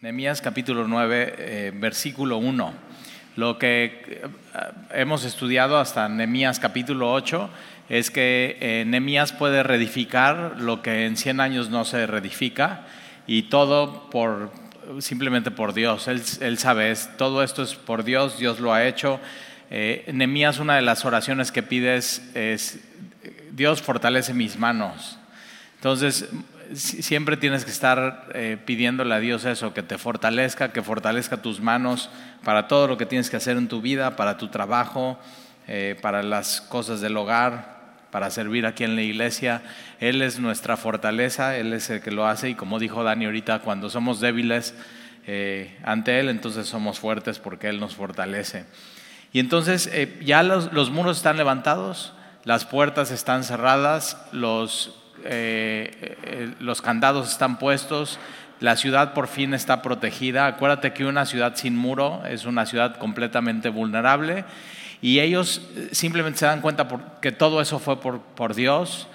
Nehemías capítulo 9, eh, versículo 1. Lo que eh, hemos estudiado hasta Nehemías capítulo 8 es que eh, puede reedificar lo que en 100 años no se reedifica y todo por simplemente por Dios. Él, sabe, todo esto es por Dios, Dios lo ha hecho. Eh, una de las oraciones que pides es, Dios fortalece mis manos. Entonces, siempre tienes que estar eh, pidiéndole a Dios eso, que te fortalezca, que fortalezca tus manos para todo lo que tienes que hacer en tu vida, para tu trabajo, eh, para las cosas del hogar, para servir aquí en la iglesia. Él es nuestra fortaleza, Él es el que lo hace y como dijo Dani ahorita, cuando somos débiles eh, ante Él, entonces somos fuertes porque Él nos fortalece. Y entonces ya los, los muros están levantados, las puertas están cerradas, los eh, eh, los candados están puestos, la ciudad por fin está protegida. Acuérdate que una ciudad sin muro es una ciudad completamente vulnerable y ellos eh, simplemente se dan cuenta que todo eso fue por, Dios.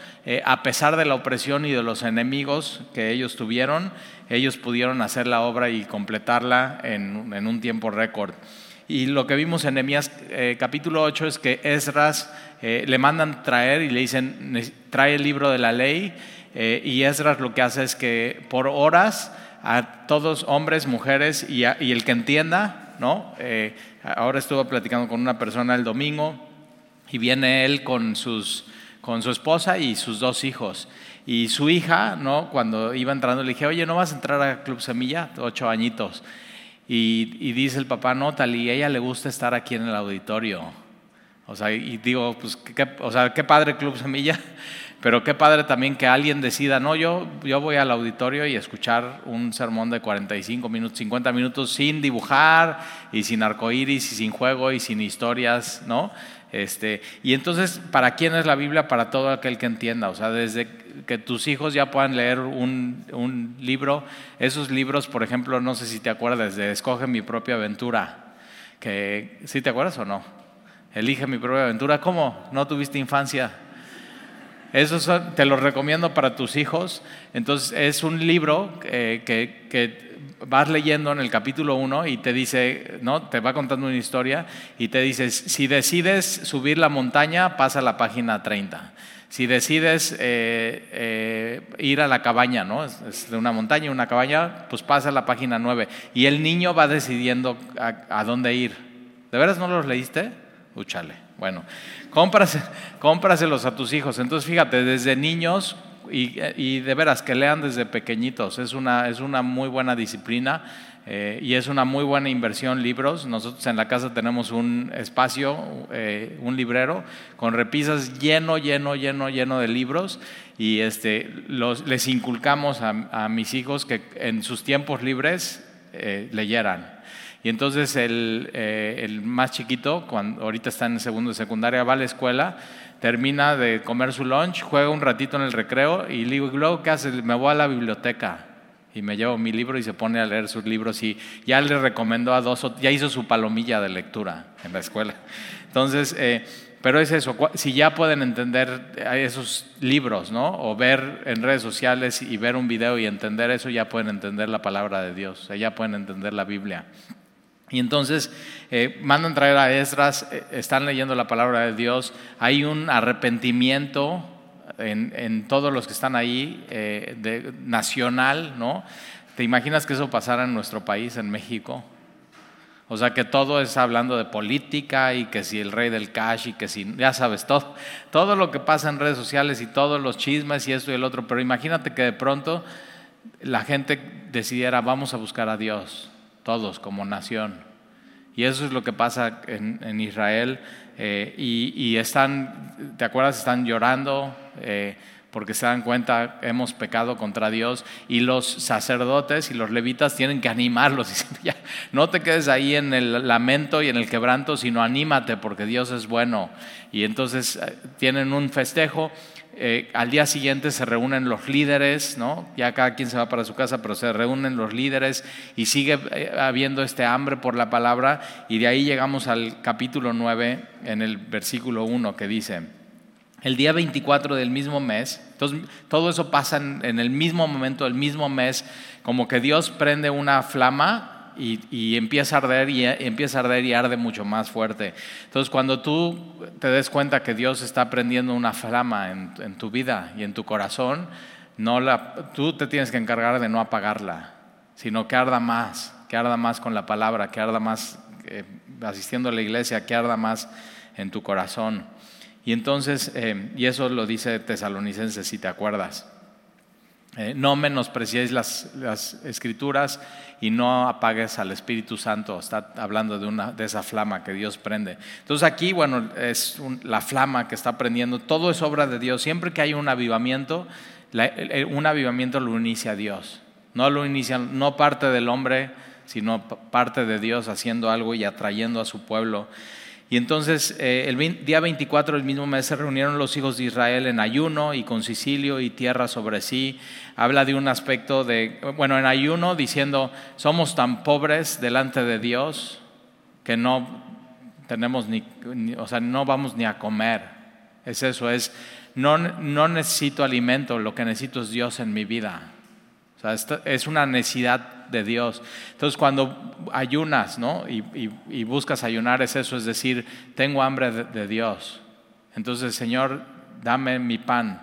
a pesar de la opresión y de los enemigos que ellos tuvieron, ellos pudieron hacer la obra y completarla en, en un tiempo récord. Y lo que vimos en Nehemías eh, capítulo 8 es que Esdras eh, le mandan traer y le dicen, trae el libro de la ley. Eh, y Esdras lo que hace es que por horas a todos, hombres, mujeres y, el que entienda, ¿no? ahora estuve platicando con una persona el domingo y viene él con, sus, con su esposa y sus dos hijos. Y su hija, ¿no? Cuando iba entrando, le dije, oye, ¿no vas a entrar a Club Semilla? Ocho añitos. Y, dice el papá, no, tal, y ella le gusta estar aquí en el auditorio. O sea, y digo, pues, qué, o sea, qué padre Club Semilla, pero qué padre también que alguien decida, no, yo, yo voy al auditorio y escuchar un sermón de 45 minutos, 50 minutos sin dibujar y sin arcoíris y sin juego y sin historias, ¿no? Este, y entonces, ¿para quién es la Biblia? Para todo aquel que entienda. O sea, desde que tus hijos ya puedan leer un, un libro, esos libros, por ejemplo, no sé si te acuerdas de Escoge mi propia aventura, que, ¿sí te acuerdas o no? Elige mi propia aventura. ¿Cómo? ¿No tuviste infancia? Eso te lo recomiendo para tus hijos. Entonces, es un libro eh, que, que vas leyendo en el capítulo 1 y te dice, ¿no? Te va contando una historia y te dice, si decides subir la montaña, pasa a la página 30. Si decides eh, eh, ir a la cabaña, ¿no? Es, de una montaña y una cabaña, pues pasa a la página 9. Y el niño va decidiendo a, dónde ir. ¿De veras no los leíste? Úchale. Bueno, cómpraselos a tus hijos. Entonces, fíjate, desde niños y, de veras que lean desde pequeñitos, es una, es una muy buena disciplina eh, y es una muy buena inversión libros. Nosotros en la casa tenemos un espacio, eh, un librero, con repisas lleno, lleno, lleno, lleno de libros y este, los, les inculcamos a, mis hijos que en sus tiempos libres eh, leyeran. Y entonces el, el, más chiquito, cuando ahorita está en segundo de secundaria, va a la escuela termina de comer su lunch, juega un ratito en el recreo y luego, ¿qué hace? Me voy a la biblioteca y me llevo mi libro y se pone a leer sus libros y ya le recomendó a dos, ya hizo su palomilla de lectura en la escuela. Entonces, eh, pero es eso, si ya pueden entender esos libros, ¿no? O ver en redes sociales y ver un video y entender eso, ya pueden entender la palabra de Dios, ya pueden entender la Biblia. Y entonces eh, mandan traer a Esdras, eh, están leyendo la palabra de Dios, hay un arrepentimiento en, todos los que están ahí, eh, de, nacional, ¿no? ¿Te imaginas que eso pasara en nuestro país, en México? O sea, que todo es hablando de política y que si el rey del cash y que si, ya sabes, todo, todo lo que pasa en redes sociales y todos los chismes y esto y el otro, pero imagínate que de pronto la gente decidiera, vamos a buscar a Dios todos como nación. Y eso es lo que pasa en, Israel. Eh, y, están, ¿te acuerdas? Están llorando eh, porque se dan cuenta, hemos pecado contra Dios. Y los sacerdotes y los levitas tienen que animarlos. ya, no te quedes ahí en el lamento y en el quebranto, sino anímate porque Dios es bueno. Y entonces eh, tienen un festejo eh, al día siguiente se reúnen los líderes, ¿no? ya cada quien se va para su casa, pero se reúnen los líderes y sigue eh, habiendo este hambre por la palabra y de ahí llegamos al capítulo 9 en el versículo 1 que dice, el día 24 del mismo mes, Entonces, todo eso pasa en, el mismo momento, el mismo mes, como que Dios prende una flama y, empieza a arder y, empieza a arder y arde mucho más fuerte. Entonces, cuando tú te des cuenta que Dios está prendiendo una flama en, tu vida y en tu corazón, no la, tú te tienes que encargar de no apagarla, sino que arda más, que arda más con la palabra, que arda más eh, asistiendo a la iglesia, que arda más en tu corazón. Y entonces, eh, y eso lo dice Tesalonicenses, si te acuerdas. Eh, no menospreciéis las, las, escrituras y no apagues al Espíritu Santo. Está hablando de, una, de esa flama que Dios prende. Entonces aquí, bueno, es la flama que está prendiendo. Todo es obra de Dios. Siempre que hay un avivamiento, un avivamiento lo inicia Dios. No lo inicia, no parte del hombre, sino parte de Dios haciendo algo y atrayendo a su pueblo. Y entonces eh, el día 24 del mismo mes se reunieron los hijos de Israel en ayuno y con Sicilio y tierra sobre sí. Habla de un aspecto de, bueno, en ayuno diciendo, somos tan pobres delante de Dios que no tenemos ni, o sea, no vamos ni a comer. Es eso, es, no, no necesito alimento, lo que necesito es Dios en mi vida. Es una necesidad de Dios. Entonces cuando ayunas ¿no? y, buscas ayunar es eso, es decir, tengo hambre de, Dios. Entonces, Señor, dame mi pan,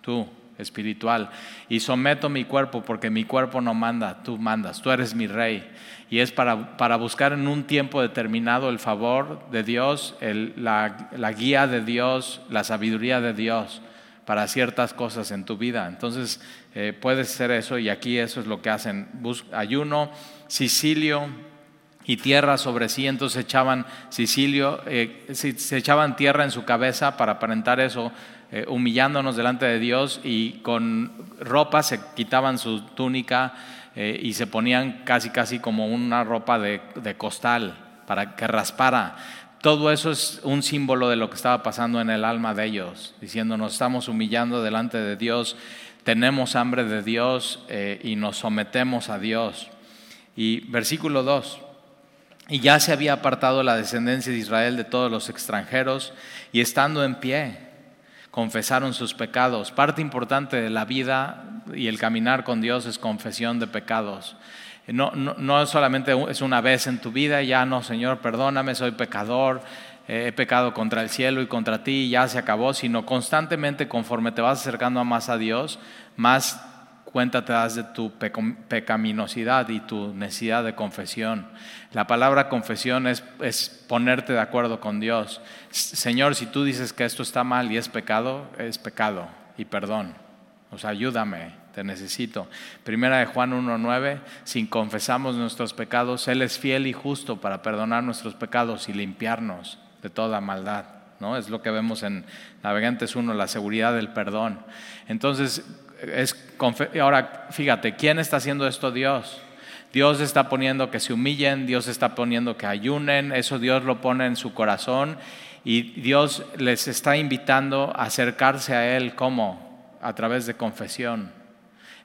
tú, espiritual, y someto mi cuerpo porque mi cuerpo no manda, tú mandas, tú eres mi rey. Y es para, para buscar en un tiempo determinado el favor de Dios, la, la guía de Dios, la sabiduría de Dios para ciertas cosas en tu vida. Entonces, eh, puede ser eso y aquí eso es lo que hacen. ayuno, Sicilio y tierra sobre sí, entonces echaban Sicilio, eh, se echaban tierra en su cabeza para aparentar eso, eh, humillándonos delante de Dios y con ropa se quitaban su túnica y se ponían casi casi como una ropa de, de costal para que raspara. Todo eso es un símbolo de lo que estaba pasando en el alma de ellos, diciendo nos estamos humillando delante de Dios, tenemos hambre de Dios eh, y nos sometemos a Dios. Y versículo 2, y ya se había apartado la descendencia de Israel de todos los extranjeros y estando en pie, confesaron sus pecados. Parte importante de la vida y el caminar con Dios es confesión de pecados. No, no, solamente es una vez en tu vida, ya no, Señor, perdóname, soy pecador, he pecado contra el cielo y contra ti, y ya se acabó, sino constantemente conforme te vas acercando más a Dios, más cuenta te das de tu pecaminosidad y tu necesidad de confesión. La palabra confesión es, es, ponerte de acuerdo con Dios. Señor, si tú dices que esto está mal y es pecado, es pecado y perdón. O sea, ayúdame, te necesito. Primera de Juan 1.9, si confesamos nuestros pecados, Él es fiel y justo para perdonar nuestros pecados y limpiarnos de toda maldad. ¿no? Es lo que vemos en Navegantes 1, la seguridad del perdón. Entonces, es, ahora fíjate, ¿quién está haciendo esto? Dios. Dios está poniendo que se humillen, Dios está poniendo que ayunen, eso Dios lo pone en su corazón y Dios les está invitando a acercarse a Él como a través de confesión.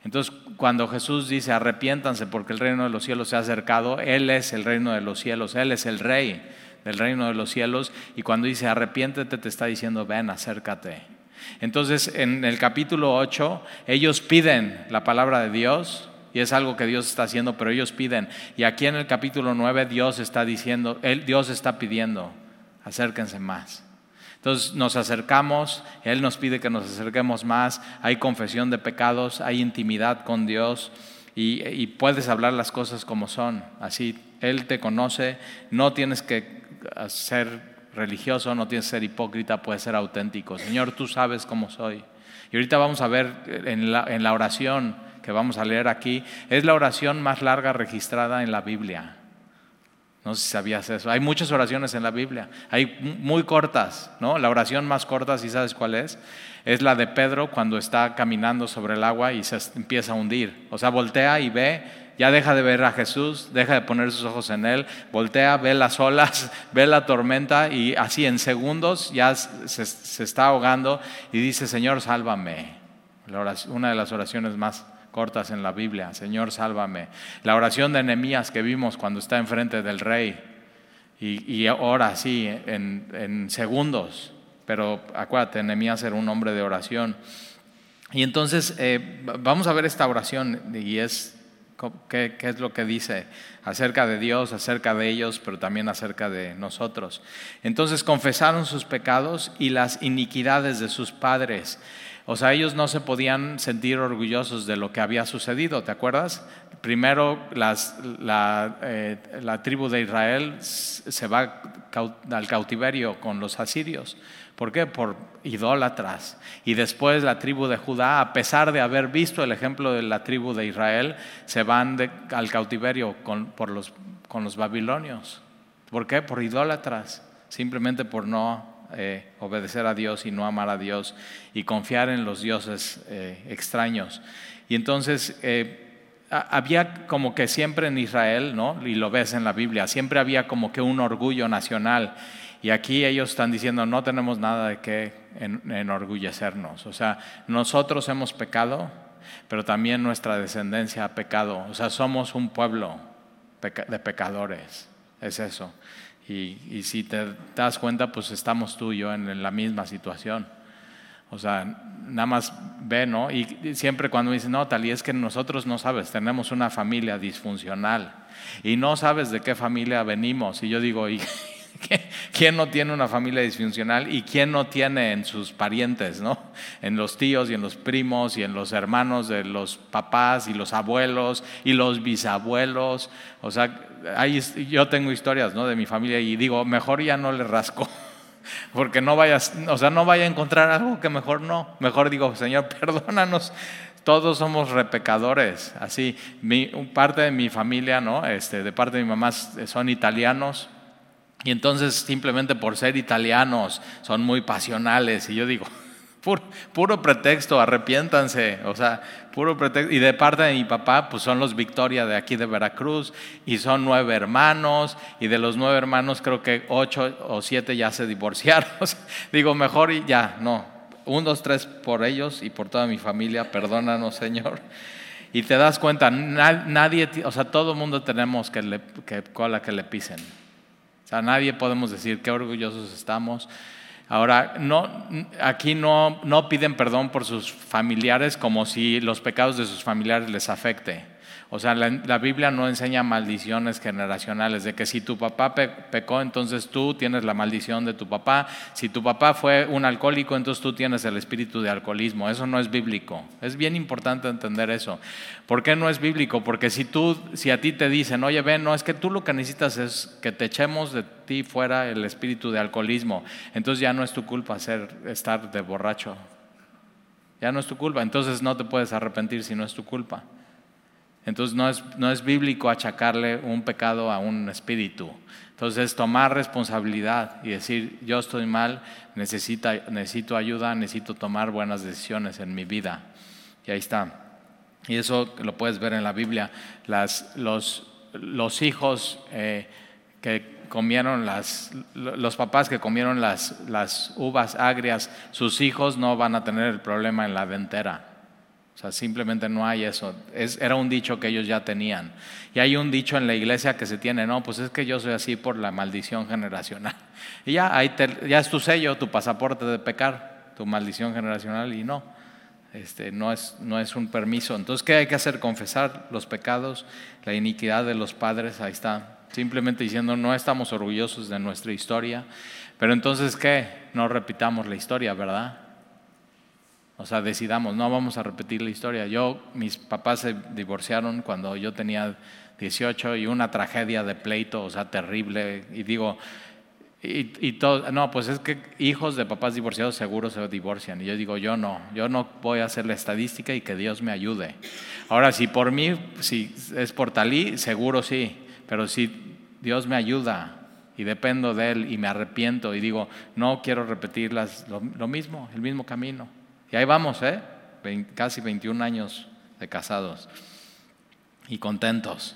Entonces, cuando Jesús dice arrepiéntanse porque el reino de los cielos se ha acercado, Él es el reino de los cielos, Él es el rey del reino de los cielos. Y cuando dice arrepiéntete, te está diciendo ven, acércate. Entonces, en el capítulo 8, ellos piden la palabra de Dios. Y es algo que Dios está haciendo, pero ellos piden. Y aquí en el capítulo 9 Dios está diciendo, él, Dios está pidiendo, acérquense más. Entonces nos acercamos, Él nos pide que nos acerquemos más, hay confesión de pecados, hay intimidad con Dios y, puedes hablar las cosas como son. Así, Él te conoce, no tienes que ser religioso, no tienes que ser hipócrita, puedes ser auténtico. Señor, tú sabes cómo soy. Y ahorita vamos a ver en la, oración que vamos a leer aquí, es la oración más larga registrada en la Biblia. No sé si sabías eso. Hay muchas oraciones en la Biblia. Hay muy cortas, ¿no? La oración más corta, si sabes cuál es, es la de Pedro cuando está caminando sobre el agua y se empieza a hundir. O sea, voltea y ve, ya deja de ver a Jesús, deja de poner sus ojos en él, voltea, ve las olas, ve la tormenta y así en segundos ya se, se está ahogando y dice, Señor, sálvame. Una de las oraciones más cortas en la Biblia, Señor, sálvame. La oración de Nehemías que vimos cuando está enfrente del rey y, ora así en, segundos, pero acuérdate, Nehemías era un hombre de oración. Y entonces eh, vamos a ver esta oración y es ¿Qué, es lo que dice acerca de Dios, acerca de ellos, pero también acerca de nosotros? Entonces confesaron sus pecados y las iniquidades de sus padres. O sea, ellos no se podían sentir orgullosos de lo que había sucedido, ¿te acuerdas? Primero la, eh, la tribu de Israel se va al cautiverio con los asirios. ¿Por qué? Por idólatras. Y después la tribu de Judá, a pesar de haber visto el ejemplo de la tribu de Israel, se van al cautiverio con, los, con los babilonios. ¿Por qué? Por idólatras. Simplemente por no eh, obedecer a Dios y no amar a Dios y confiar en los dioses eh, extraños. Y entonces eh, había como que siempre en Israel, ¿no? y lo ves en la Biblia, siempre había como que un orgullo nacional. Y aquí ellos están diciendo, no tenemos nada de qué enorgullecernos. O sea, nosotros hemos pecado, pero también nuestra descendencia ha pecado. O sea, somos un pueblo de pecadores. Es eso. Y, si te das cuenta, pues estamos tú y yo en, la misma situación. O sea, nada más ve, ¿no? Y siempre cuando me dicen, no, tal, y es que nosotros no sabes, tenemos una familia disfuncional y no sabes de qué familia venimos. Y yo digo, ¿y, ¿Quién no tiene una familia disfuncional y quién no tiene en sus parientes, ¿no? En los tíos y en los primos y en los hermanos de los papás y los abuelos y los bisabuelos. O sea, yo tengo historias, ¿no? De mi familia y digo, mejor ya no le rasco. Porque no vayas, o sea, no vaya a encontrar algo que mejor no. Mejor digo, Señor, perdónanos, todos somos repecadores. Así, mi, parte de mi familia, ¿no? Este, de parte de mi mamá son italianos, y entonces simplemente por ser italianos son muy pasionales. Y yo digo, puro, pretexto, arrepiéntanse. O sea, puro pretexto. Y de parte de mi papá, pues son los Victoria de aquí de Veracruz. Y son nueve hermanos. Y de los nueve hermanos creo que ocho o siete ya se divorciaron. digo, mejor y ya, no. Un, dos, tres por ellos y por toda mi familia. Perdónanos, Señor. Y te das cuenta, nadie, o sea, todo el mundo tenemos que, le, cola que le pisen. O sea, nadie podemos decir qué orgullosos estamos. Ahora, no, aquí no, no piden perdón por sus familiares como si los pecados de sus familiares les afecte. O sea, la, Biblia no enseña maldiciones generacionales, de que si tu papá pecó, entonces tú tienes la maldición de tu papá. Si tu papá fue un alcohólico, entonces tú tienes el espíritu de alcoholismo. Eso no es bíblico. Es bien importante entender eso. ¿Por qué no es bíblico? Porque si tú, si a ti te dicen, oye, ven, no, es que tú lo que necesitas es que te echemos de ti fuera el espíritu de alcoholismo, entonces ya no es tu culpa ser, estar de borracho. Ya no es tu culpa, entonces no te puedes arrepentir si no es tu culpa. Entonces no es, no es bíblico achacarle un pecado a un espíritu. Entonces tomar responsabilidad y decir, yo estoy mal, necesito, necesito ayuda, necesito tomar buenas decisiones en mi vida. Y ahí está. Y eso lo puedes ver en la Biblia. Las, los, los hijos eh, que comieron las, los papás que comieron las, las uvas agrias, sus hijos no van a tener el problema en la dentera. O sea, simplemente no hay eso. Es, era un dicho que ellos ya tenían. Y hay un dicho en la iglesia que se tiene, no, pues es que yo soy así por la maldición generacional. Y ya, ahí ya es tu sello, tu pasaporte de pecar, tu maldición generacional, y no. Este, no, es, no es un permiso. Entonces, ¿qué hay que hacer? Confesar los pecados, la iniquidad de los padres, ahí está. Simplemente diciendo, no estamos orgullosos de nuestra historia, pero entonces, ¿qué? No repitamos la historia, ¿verdad? O sea, decidamos, no vamos a repetir la historia. Yo, mis papás se divorciaron cuando yo tenía 18 y una tragedia de pleito, o sea, terrible. Y digo, y, todo, no, pues es que hijos de papás divorciados seguro se divorcian. Y yo digo, yo no, yo no voy a hacer la estadística y que Dios me ayude. Ahora, si por mí, si es por talí, seguro sí. Pero si Dios me ayuda y dependo de Él y me arrepiento y digo, no quiero repetir lo mismo, el mismo camino. Y ahí vamos, ¿eh? casi 21 años de casados y contentos.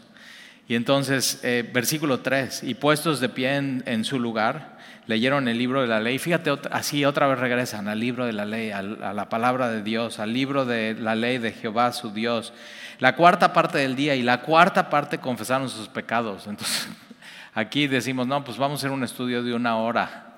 Y entonces, eh, versículo 3, y puestos de pie en, su lugar, leyeron el libro de la ley. Fíjate, así otra vez regresan al libro de la ley, a la palabra de Dios, al libro de la ley de Jehová su Dios. La cuarta parte del día y la cuarta parte confesaron sus pecados. Entonces, aquí decimos, no, pues vamos a hacer un estudio de una hora.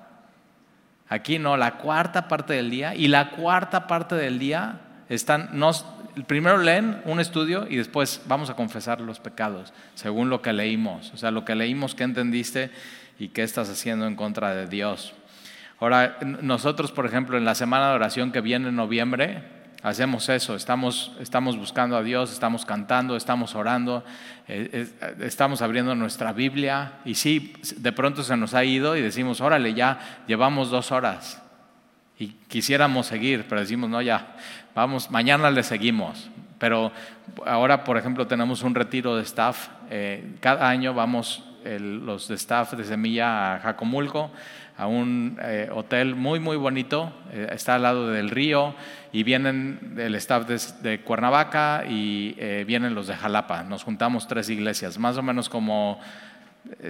Aquí no, la cuarta parte del día. Y la cuarta parte del día Están, nos, primero leen un estudio y después vamos a confesar los pecados, según lo que leímos. O sea, lo que leímos, qué entendiste y qué estás haciendo en contra de Dios. Ahora, nosotros, por ejemplo, en la semana de oración que viene en noviembre, hacemos eso, estamos, estamos buscando a Dios, estamos cantando, estamos orando, eh, estamos abriendo nuestra Biblia y sí, de pronto se nos ha ido y decimos, órale, ya llevamos dos horas y quisiéramos seguir, pero decimos, no, ya, vamos, mañana le seguimos. Pero ahora, por ejemplo, tenemos un retiro de staff, eh, cada año vamos los de staff de Semilla a Jacomulco, a un eh, hotel muy, muy bonito, eh, está al lado del río, y vienen el staff de, Cuernavaca y eh, vienen los de Jalapa. Nos juntamos tres iglesias, más o menos como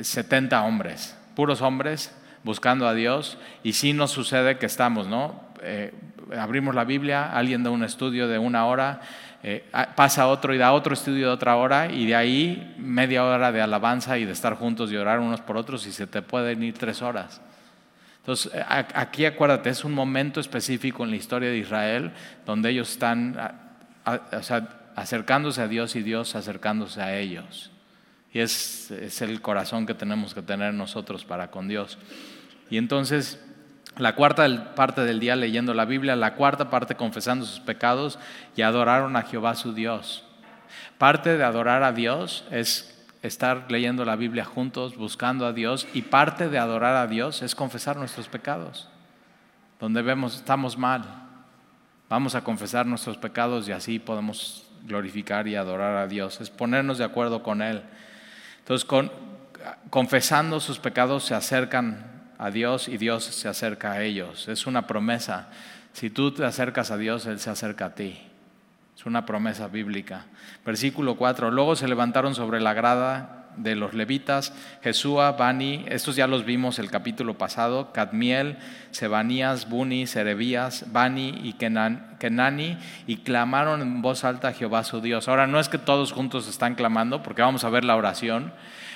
70 hombres, puros hombres, buscando a Dios, y sí nos sucede que estamos, ¿no? abrimos la Biblia, alguien da un estudio de una hora, pasa otro y da otro estudio de otra hora, y de ahí media hora de alabanza y de estar juntos y orar unos por otros, y se te pueden ir tres horas. Entonces, eh, aquí acuérdate, es un momento específico en la historia de Israel donde ellos están acercándose a Dios y Dios acercándose a ellos. Y es, es el corazón que tenemos que tener nosotros para con Dios. Y entonces, la cuarta parte del día leyendo la Biblia, la cuarta parte confesando sus pecados y adoraron a Jehová su Dios. Parte de adorar a Dios es estar leyendo la Biblia juntos, buscando a Dios, y parte de adorar a Dios es confesar nuestros pecados. Donde vemos estamos mal, vamos a confesar nuestros pecados y así podemos glorificar y adorar a Dios. Es ponernos de acuerdo con Él. Entonces, confesando sus pecados se acercan a Dios y Dios se acerca a ellos. Es una promesa. Si tú te acercas a Dios, Él se acerca a ti. Es una promesa bíblica. Versículo 4. Luego se levantaron sobre la grada de los levitas, Jesúa, Bani, estos ya los vimos el capítulo pasado, Cadmiel, Sebanías, Buni, Serebías, Bani y Kenani, y clamaron en voz alta a Jehová su Dios. Ahora no es que todos juntos están clamando, porque vamos a ver la oración,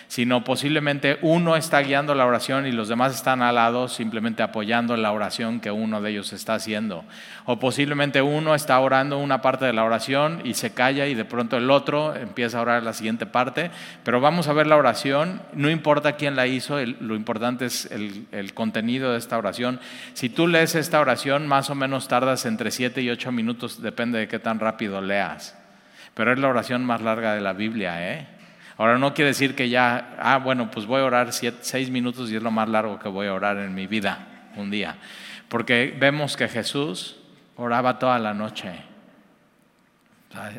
sino posiblemente uno está guiando la oración y los demás están al lado simplemente apoyando la oración que uno de ellos está haciendo. O posiblemente uno está orando una parte de la oración y se calla y de pronto el otro empieza a orar la siguiente parte. Pero vamos a ver la oración, no importa quién la hizo, lo importante es el, el contenido de esta oración. Si tú lees esta oración, más o menos tardas entre 7 y 8 minutos, depende de qué tan rápido leas. Pero es la oración más larga de la Biblia, ¿eh? Ahora no quiere decir que ya, ah, bueno, pues voy a orar seis minutos y es lo más largo que voy a orar en mi vida un día. Porque vemos que Jesús oraba toda la noche.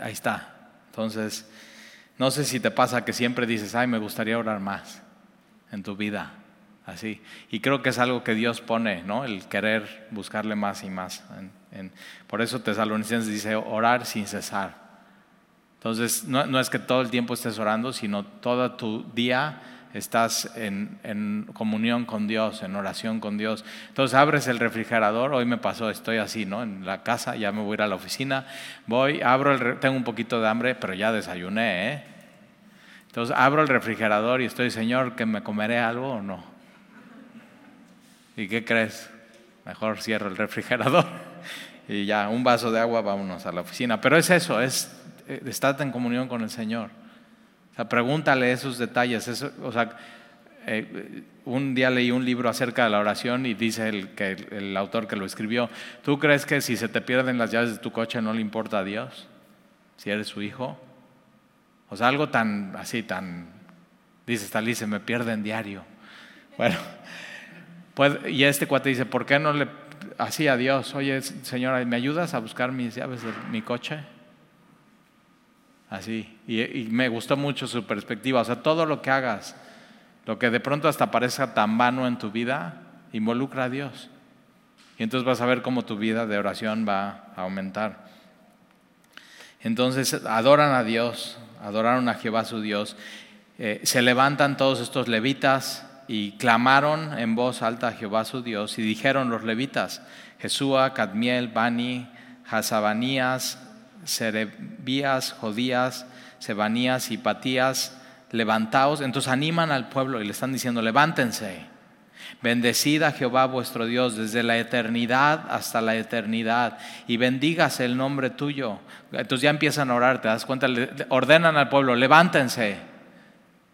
Ahí está. Entonces, no sé si te pasa que siempre dices, ay, me gustaría orar más en tu vida. Así. Y creo que es algo que Dios pone, ¿no? El querer buscarle más y más. por eso Tesalonicenses dice orar sin cesar. Entonces, no, es que todo el tiempo estés orando, sino todo tu día estás en, comunión con Dios, en oración con Dios. Entonces abres el refrigerador, hoy me pasó, estoy así, ¿no? En la casa, ya me voy a ir a la oficina, voy, abro el, tengo un poquito de hambre, pero ya desayuné, ¿eh? Entonces abro el refrigerador y estoy, Señor, ¿que me comeré algo o no? ¿Y qué crees? Mejor cierro el refrigerador y ya, un vaso de agua, vámonos a la oficina. Pero es eso, es estate en comunión con el Señor. O sea, pregúntale esos detalles. o sea, eh, un día leí un libro acerca de la oración y dice el, que el, autor que lo escribió, ¿tú crees que si se te pierden las llaves de tu coche no le importa a Dios? Si eres su hijo. O sea, algo tan así, tan, dice Stalin, se me pierde en diario. Bueno, pues, y este cuate dice, ¿por qué no le así a Dios? Oye, señora, ¿me ayudas a buscar mis llaves de mi coche? Así. Y, me gustó mucho su perspectiva. O sea, todo lo que hagas, lo que de pronto hasta parezca tan vano en tu vida, involucra a Dios. Y entonces vas a ver cómo tu vida de oración va a aumentar. Entonces adoran a Dios, adoraron a Jehová su Dios. Eh, se levantan todos estos levitas y clamaron en voz alta a Jehová su Dios y dijeron los levitas, Jesúa, Cadmiel, Bani, Hasabanías, Serebías, Jodías, Sebanías y Patías, levantaos. Entonces animan al pueblo y le están diciendo, levántense. Bendecid a Jehová vuestro Dios desde la eternidad hasta la eternidad y bendígase el nombre tuyo. Entonces ya empiezan a orar, te das cuenta, ordenan al pueblo, levántense.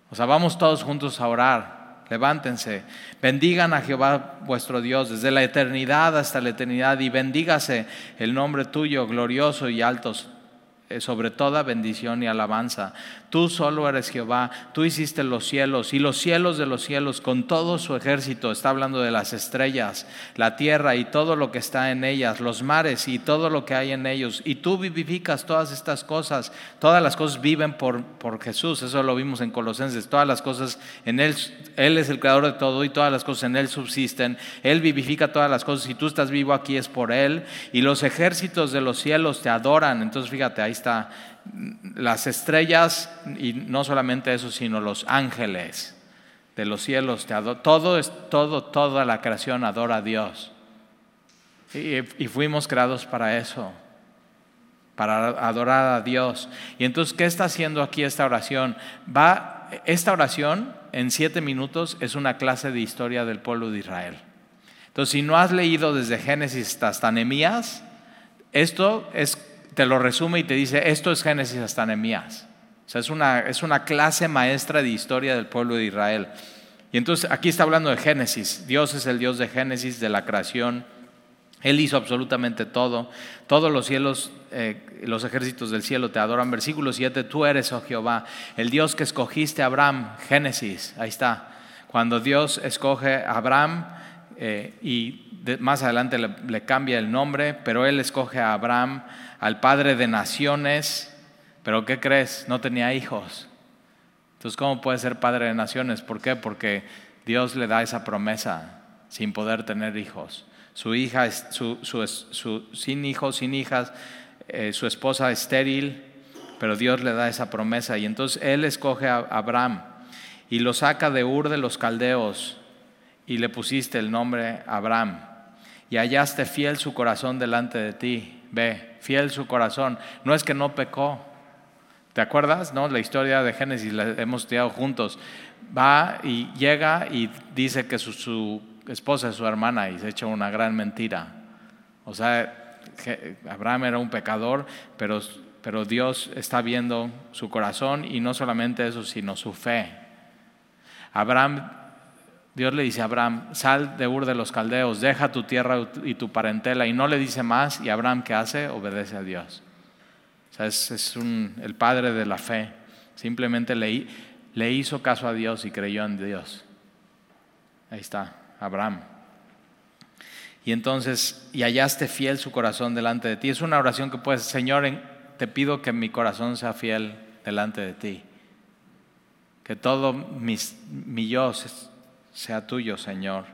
O sea, vamos todos juntos a orar, levántense. Bendigan a Jehová vuestro Dios desde la eternidad hasta la eternidad y bendígase el nombre tuyo glorioso y alto eh, sobre toda bendición y alabanza. Tú solo eres Jehová, tú hiciste los cielos y los cielos de los cielos con todo su ejército, está hablando de las estrellas, la tierra y todo lo que está en ellas, los mares y todo lo que hay en ellos. Y tú vivificas todas estas cosas, todas las cosas viven por, por Jesús, eso lo vimos en Colosenses, todas las cosas en Él, Él es el creador de todo y todas las cosas en Él subsisten, Él vivifica todas las cosas, si tú estás vivo aquí es por Él y los ejércitos de los cielos te adoran, entonces fíjate, ahí está las estrellas y no solamente eso, sino los ángeles de los cielos. Todo todo, toda la creación adora a Dios. Y, y, fuimos creados para eso, para adorar a Dios. Y entonces, ¿qué está haciendo aquí esta oración? Va, esta oración en siete minutos es una clase de historia del pueblo de Israel. Entonces, si no has leído desde Génesis hasta Nehemías, esto es te lo resume y te dice, esto es Génesis hasta Nehemías. O sea, es una, es una clase maestra de historia del pueblo de Israel. Y entonces aquí está hablando de Génesis. Dios es el Dios de Génesis, de la creación. Él hizo absolutamente todo. Todos los cielos, eh, los ejércitos del cielo te adoran. Versículo 7, tú eres, oh Jehová, el Dios que escogiste a Abraham. Génesis, ahí está. Cuando Dios escoge a Abraham eh, y más adelante le, le cambia el nombre, pero Él escoge a Abraham al padre de naciones, pero ¿qué crees? No tenía hijos. Entonces, ¿cómo puede ser padre de naciones? ¿Por qué? Porque Dios le da esa promesa sin poder tener hijos. Su hija, su, su, sin hijos, sin hijas, eh, su esposa estéril, pero Dios le da esa promesa. Y entonces Él escoge a Abraham y lo saca de Ur de los Caldeos y le pusiste el nombre Abraham. Y hallaste fiel su corazón delante de ti. Ve, fiel su corazón. No es que no pecó. ¿Te acuerdas? No, la historia de Génesis la hemos estudiado juntos. Va y llega y dice que su, esposa es su hermana y se echa una gran mentira. O sea, Abraham era un pecador, pero, pero Dios está viendo su corazón y no solamente eso, sino su fe. Abraham Dios le dice a Abraham, sal de Ur de los Caldeos, deja tu tierra y tu parentela, y no le dice más, y Abraham, ¿qué hace? Obedece a Dios. O sea, es, el padre de la fe. Simplemente le, le hizo caso a Dios y creyó en Dios. Ahí está, Abraham. Y entonces, y hallaste fiel su corazón delante de ti. Es una oración que puedes, Señor, te pido que mi corazón sea fiel delante de ti. Que todo mis, mi yo sea tuyo, Señor.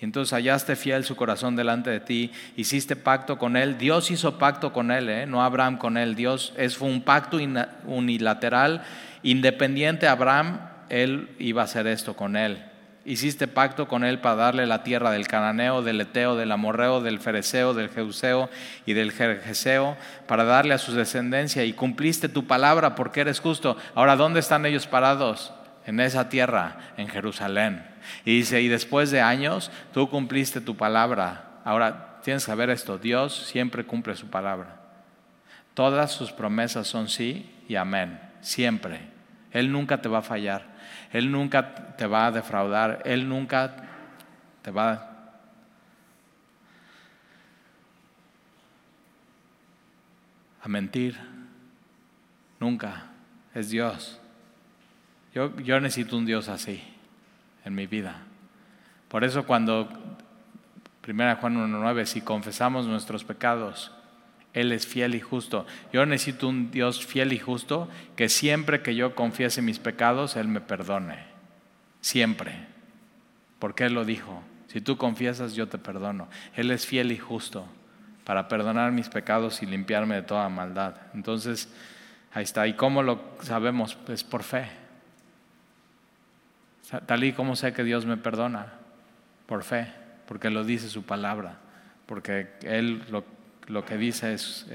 Y entonces hallaste fiel su corazón delante de ti, hiciste pacto con él. Dios hizo pacto con él, ¿eh? no Abraham con él. Dios es, fue un pacto unilateral, independiente a Abraham, él iba a hacer esto con él. Hiciste pacto con él para darle la tierra del cananeo, del eteo, del amorreo, del fereceo, del jeuseo y del jerjeseo, para darle a su descendencia y cumpliste tu palabra porque eres justo. Ahora, ¿dónde están ellos parados? En esa tierra, en Jerusalén. Y dice, y después de años, tú cumpliste tu palabra. Ahora, tienes que saber esto, Dios siempre cumple su palabra. Todas sus promesas son sí y amén, siempre. Él nunca te va a fallar, Él nunca te va a defraudar, Él nunca te va a mentir, nunca, es Dios. Yo, necesito un Dios así en mi vida. Por eso cuando 1 Juan 1.9, si confesamos nuestros pecados, Él es fiel y justo. Yo necesito un Dios fiel y justo que siempre que yo confiese mis pecados, Él me perdone. Siempre. Porque Él lo dijo. Si tú confiesas, yo te perdono. Él es fiel y justo para perdonar mis pecados y limpiarme de toda maldad. Entonces, ahí está. ¿Y cómo lo sabemos? Pues por fe. Tal y como sé que Dios me perdona, por fe, porque lo dice su palabra, porque Él lo, que dice es,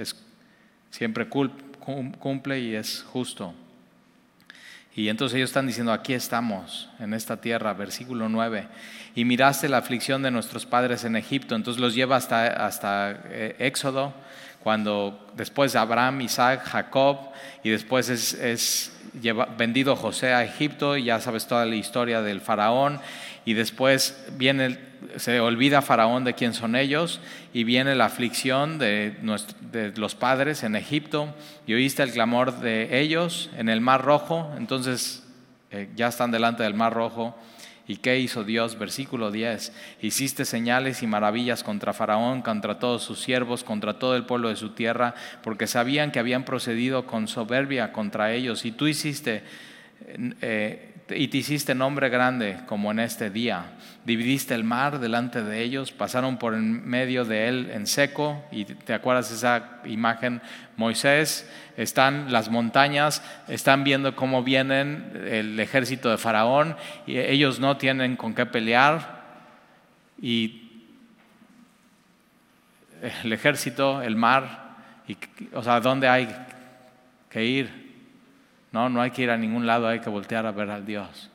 siempre cumple y es justo. Y entonces ellos están diciendo, aquí estamos, en esta tierra, versículo 9. Y miraste la aflicción de nuestros padres en Egipto. Entonces los lleva hasta, hasta eh, Éxodo, cuando después Abraham, Isaac, Jacob, y después es, es vendido José a Egipto, y ya sabes toda la historia del faraón, y después viene, se olvida Faraón de quién son ellos, y viene la aflicción de, los padres en Egipto, y oíste el clamor de ellos en el Mar Rojo, entonces eh, ya están delante del Mar Rojo. ¿Y qué hizo Dios? Versículo 10. Hiciste señales y maravillas contra Faraón, contra todos sus siervos, contra todo el pueblo de su tierra, porque sabían que habían procedido con soberbia contra ellos. Y tú hiciste eh, y te hiciste nombre grande como en este día. Dividiste el mar delante de ellos, pasaron por en medio de él en seco, y te acuerdas esa imagen, Moisés, están las montañas, están viendo cómo vienen el ejército de Faraón, y ellos no tienen con qué pelear, y el ejército, el mar, y, o sea, ¿dónde hay que ir? No, no hay que ir a ningún lado, hay que voltear a ver al Dios.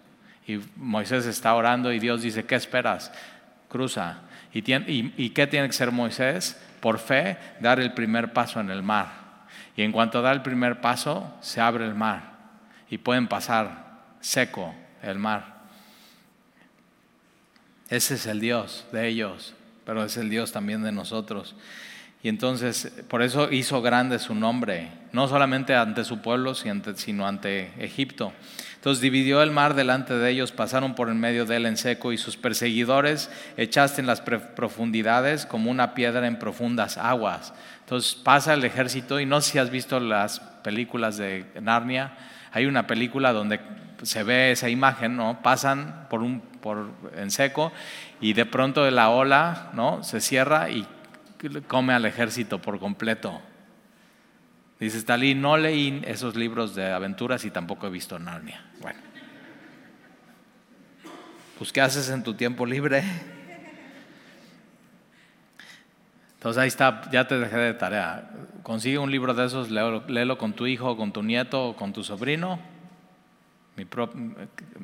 Y Moisés está orando y Dios dice, ¿qué esperas? Cruza. ¿Y, qué tiene que ser Moisés? Por fe, dar el primer paso en el mar. Y en cuanto da el primer paso, se abre el mar. Y pueden pasar seco el mar. Ese es el Dios de ellos, pero es el Dios también de nosotros. Y entonces, por eso hizo grande su nombre, no solamente ante su pueblo, sino ante Egipto. Entonces dividió el mar delante de ellos, pasaron por en medio de él en seco, y sus perseguidores echaste en las profundidades como una piedra en profundas aguas. Entonces pasa el ejército, y no sé si has visto las películas de Narnia, hay una película donde se ve esa imagen, ¿no? Pasan por un, por, en seco, y de pronto la ola, ¿no? Se cierra y come al ejército por completo. Dice Stalin, no leí esos libros de aventuras y tampoco he visto Narnia. Bueno, pues ¿qué haces en tu tiempo libre? Entonces ahí está, ya te dejé de tarea. Consigue un libro de esos, léelo, con tu hijo, con tu nieto con tu sobrino.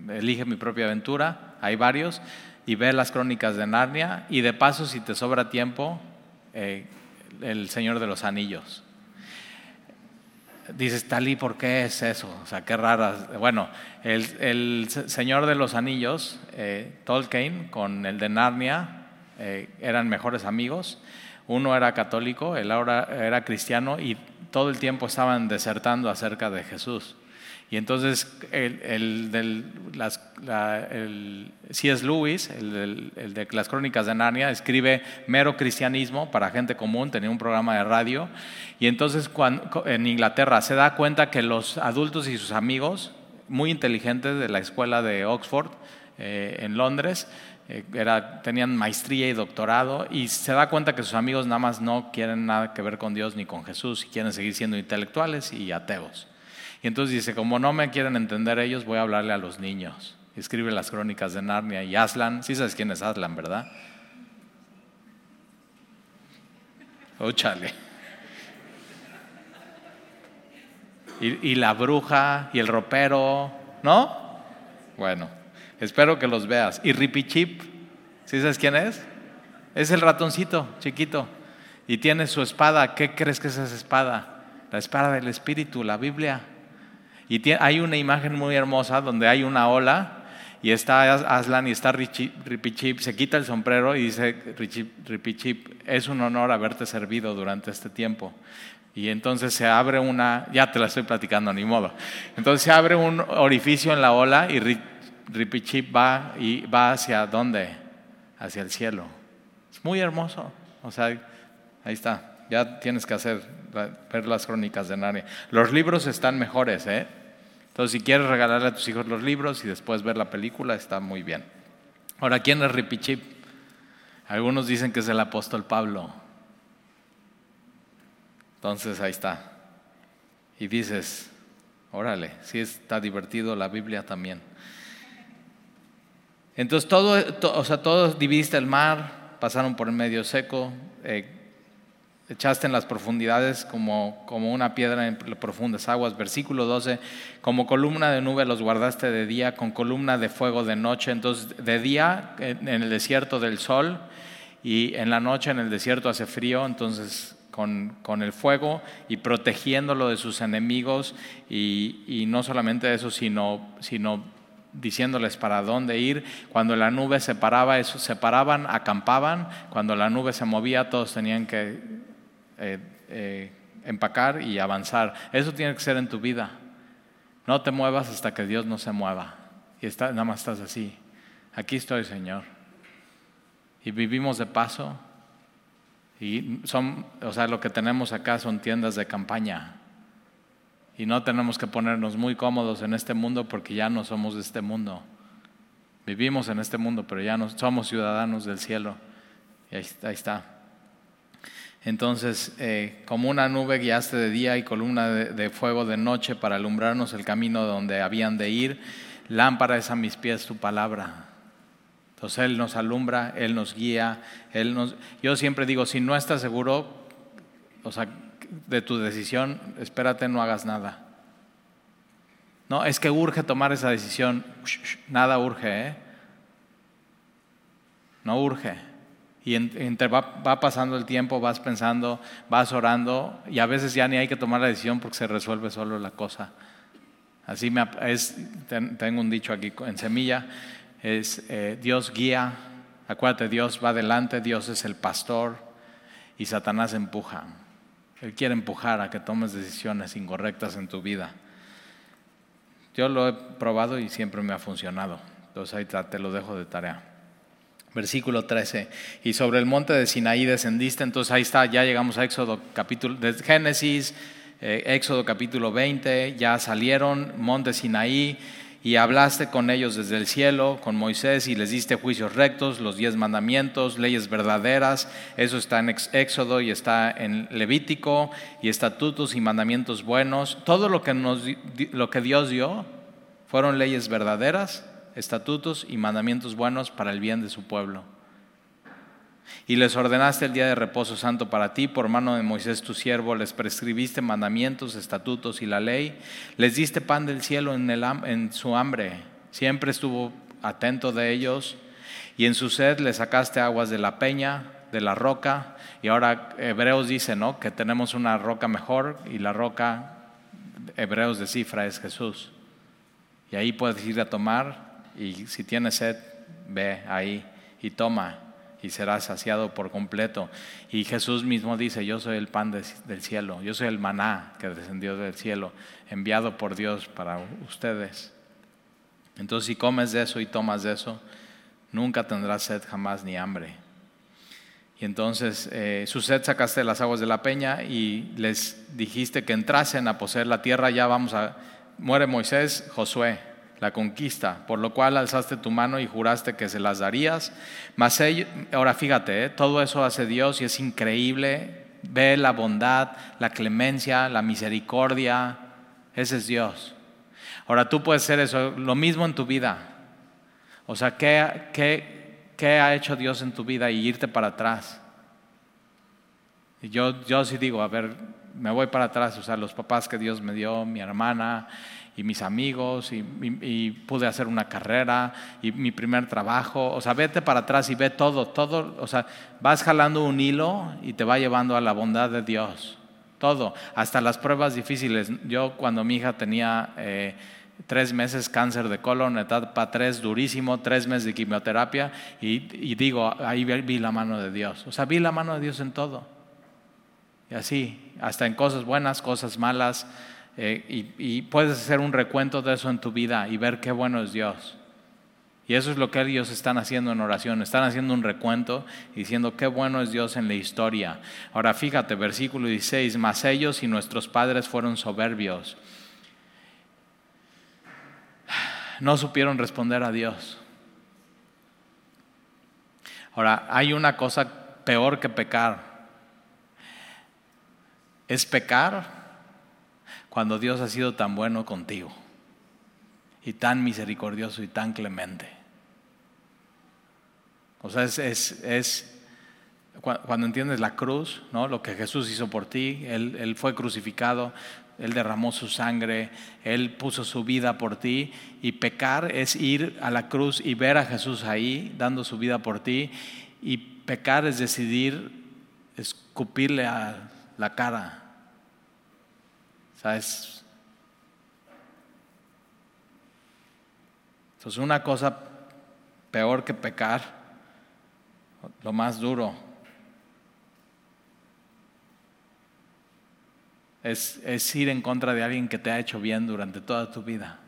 elige mi propia aventura, hay varios, y ve las crónicas de Narnia. Y de paso, si te sobra tiempo, eh, el Señor de los Anillos. Dices, Talí, ¿por qué es eso? O sea, qué rara. Bueno, el, Señor de los Anillos, eh, Tolkien, con el de Narnia, eh, eran mejores amigos. Uno era católico, el ahora era cristiano y todo el tiempo estaban desertando acerca de Jesús. Y entonces el, del, las, C.S. Lewis, el, de las crónicas de Narnia, escribe mero cristianismo para gente común, tenía un programa de radio, y entonces cuando, en Inglaterra se da cuenta que los adultos y sus amigos, muy inteligentes de la escuela de Oxford, eh, en Londres, eh, era, tenían maestría y doctorado y se da cuenta que sus amigos nada más no quieren nada que ver con Dios ni con Jesús y quieren seguir siendo intelectuales y ateos. Y entonces dice, como no me quieren entender ellos, voy a hablarle a los niños. escribe las crónicas de Narnia y Aslan. Sí sabes quién es Aslan, ¿verdad? Óchale. Y, y la bruja y el ropero, ¿no? Bueno, espero que los veas. Y Ripichip, ¿sí sabes quién es? Es el ratoncito chiquito. Y tiene su espada. ¿Qué crees que es esa espada? La espada del Espíritu, la Biblia. Y hay una imagen muy hermosa donde hay una ola y está Aslan y está Ripichip, se quita el sombrero y dice, Ripichip, es un honor haberte servido durante este tiempo. Y entonces se abre una, ya te la estoy platicando, ni modo. Entonces se abre un orificio en la ola y Ripichip va, y va hacia dónde? Hacia el cielo. Es muy hermoso. O sea, ahí está. Ya tienes que hacer, ver las crónicas de Narnia. Los libros están mejores, ¿eh? Entonces, si quieres regalarle a tus hijos los libros y después ver la película, está muy bien. Ahora, ¿quién es Ripichip? Algunos dicen que es el apóstol Pablo. Entonces, ahí está. Y dices, órale, sí está divertido la Biblia también. Entonces, todo, o sea, todos dividiste el mar, pasaron por el medio seco. Eh, echaste en las profundidades como, como una piedra en profundas aguas. Versículo 12, como columna de nube los guardaste de día, con columna de fuego de noche. Entonces, de día en el desierto del sol y en la noche en el desierto hace frío, entonces con, con el fuego y protegiéndolo de sus enemigos y, y no solamente eso, sino, sino diciéndoles para dónde ir. Cuando la nube se paraba, eso, se paraban, acampaban. Cuando la nube se movía, todos tenían que eh, eh, empacar y avanzar. Eso tiene que ser en tu vida. No te muevas hasta que Dios no se mueva. Y está, nada más estás así. Aquí estoy, Señor. Y vivimos de paso. Y son, o sea, lo que tenemos acá son tiendas de campaña. Y no tenemos que ponernos muy cómodos en este mundo porque ya no somos de este mundo. Vivimos en este mundo, pero ya no somos ciudadanos del cielo. Y ahí está. Entonces, eh, como una nube guiaste de día y columna de, fuego de noche para alumbrarnos el camino donde habían de ir, lámpara es a mis pies tu palabra. Entonces Él nos alumbra, Él nos guía, Él nos... Yo siempre digo, si no estás seguro, o sea, de tu decisión, espérate, no hagas nada. No, es que urge tomar esa decisión. Nada urge, ¿eh? No urge. Y entre va, pasando el tiempo, vas pensando, vas orando y a veces ya ni hay que tomar la decisión porque se resuelve solo la cosa. Así me, es, tengo un dicho aquí en semilla, es eh, Dios guía, acuérdate, Dios va adelante, Dios es el pastor y Satanás empuja. Él quiere empujar a que tomes decisiones incorrectas en tu vida. Yo lo he probado y siempre me ha funcionado. Entonces ahí te lo dejo de tarea. Versículo 13. Y sobre el monte de Sinaí descendiste, entonces ahí está, ya llegamos a Éxodo capítulo, de Génesis, eh, Éxodo capítulo 20, ya salieron, monte Sinaí, y hablaste con ellos desde el cielo, con Moisés, y les diste juicios rectos, los diez mandamientos, leyes verdaderas, eso está en Éxodo y está en Levítico, y estatutos y mandamientos buenos. Todo lo que, nos, lo que Dios dio fueron leyes verdaderas estatutos y mandamientos buenos para el bien de su pueblo. Y les ordenaste el día de reposo santo para ti, por mano de Moisés tu siervo, les prescribiste mandamientos, estatutos y la ley, les diste pan del cielo en, en su hambre, siempre estuvo atento de ellos, y en su sed le sacaste aguas de la peña, de la roca, y ahora Hebreos dice, ¿no? Que tenemos una roca mejor, y la roca, Hebreos de cifra, es Jesús. Y ahí puedes ir a tomar y si tienes sed, ve ahí y toma y serás saciado por completo. Y Jesús mismo dice, yo soy el pan del cielo, yo soy el maná que descendió del cielo, enviado por Dios para ustedes. Entonces si comes de eso y tomas de eso, nunca tendrás sed jamás ni hambre. Y entonces eh, su sed sacaste de las aguas de la peña y les dijiste que entrasen a poseer la tierra, ya vamos a... Muere Moisés, Josué, la conquista, por lo cual alzaste tu mano y juraste que se las darías. Mas ahora fíjate, ¿eh? todo eso hace Dios y es increíble. Ve la bondad, la clemencia, la misericordia. Ese es Dios. Ahora tú puedes ser eso, lo mismo en tu vida. O sea, ¿qué, qué, qué ha hecho Dios en tu vida y irte para atrás? Yo, yo sí digo, a ver, me voy para atrás, o sea, los papás que Dios me dio, mi hermana, y mis amigos y, pude hacer una carrera y mi primer trabajo. O sea, vete para atrás y ve todo, todo. O sea, vas jalando un hilo y te va llevando a la bondad de Dios. Todo, hasta las pruebas difíciles. Yo cuando mi hija tenía eh, tres meses cáncer de colon, etapa tres, durísimo, tres meses de quimioterapia y, y digo, ahí vi la mano de Dios. O sea, vi la mano de Dios en todo. Y así, hasta en cosas buenas, cosas malas. Eh, y, puedes hacer un recuento de eso en tu vida y ver qué bueno es Dios. Y eso es lo que ellos están haciendo en oración. Están haciendo un recuento diciendo qué bueno es Dios en la historia. Ahora fíjate, versículo 16, mas ellos y nuestros padres fueron soberbios. No supieron responder a Dios. Ahora, hay una cosa peor que pecar. Es pecar cuando Dios ha sido tan bueno contigo y tan misericordioso y tan clemente. O sea, es, cuando entiendes la cruz, ¿no? lo que Jesús hizo por ti, él, él, fue crucificado, Él derramó su sangre, Él puso su vida por ti y pecar es ir a la cruz y ver a Jesús ahí dando su vida por ti y pecar es decidir escupirle a la cara. ¿Sabes? Entonces una cosa peor que pecar, lo más duro, es, es, ir en contra de alguien que te ha hecho bien durante toda tu vida